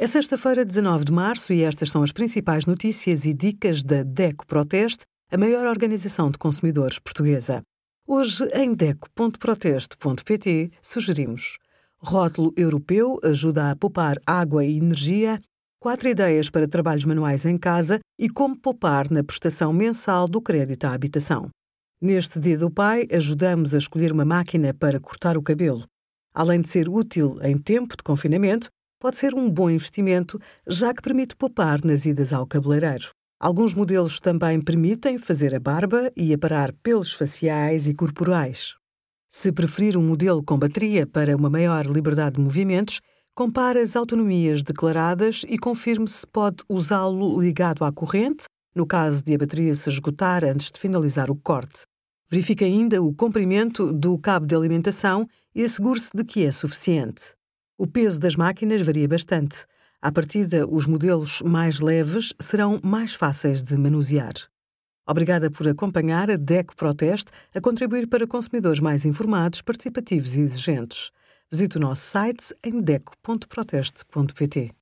É sexta-feira, 19 de março, e estas são as principais notícias e dicas da DECO Proteste, a maior organização de consumidores portuguesa. Hoje, em DECO.proteste.pt, sugerimos Rótulo Europeu ajuda a poupar água e energia, quatro ideias para trabalhos manuais em casa e como poupar na prestação mensal do crédito à habitação. Neste Dia do Pai, ajudamos a escolher uma máquina para cortar o cabelo. Além de ser útil em tempo de confinamento, pode ser um bom investimento, já que permite poupar nas idas ao cabeleireiro. Alguns modelos também permitem fazer a barba e aparar pelos faciais e corporais. Se preferir um modelo com bateria para uma maior liberdade de movimentos, compare as autonomias declaradas e confirme se pode usá-lo ligado à corrente, no caso de a bateria se esgotar antes de finalizar o corte. Verifique ainda o comprimento do cabo de alimentação e assegure-se de que é suficiente. O peso das máquinas varia bastante. À partida, os modelos mais leves serão mais fáceis de manusear. Obrigada por acompanhar a DECO Proteste a contribuir para consumidores mais informados, participativos e exigentes. Visite o nosso site em deco.proteste.pt.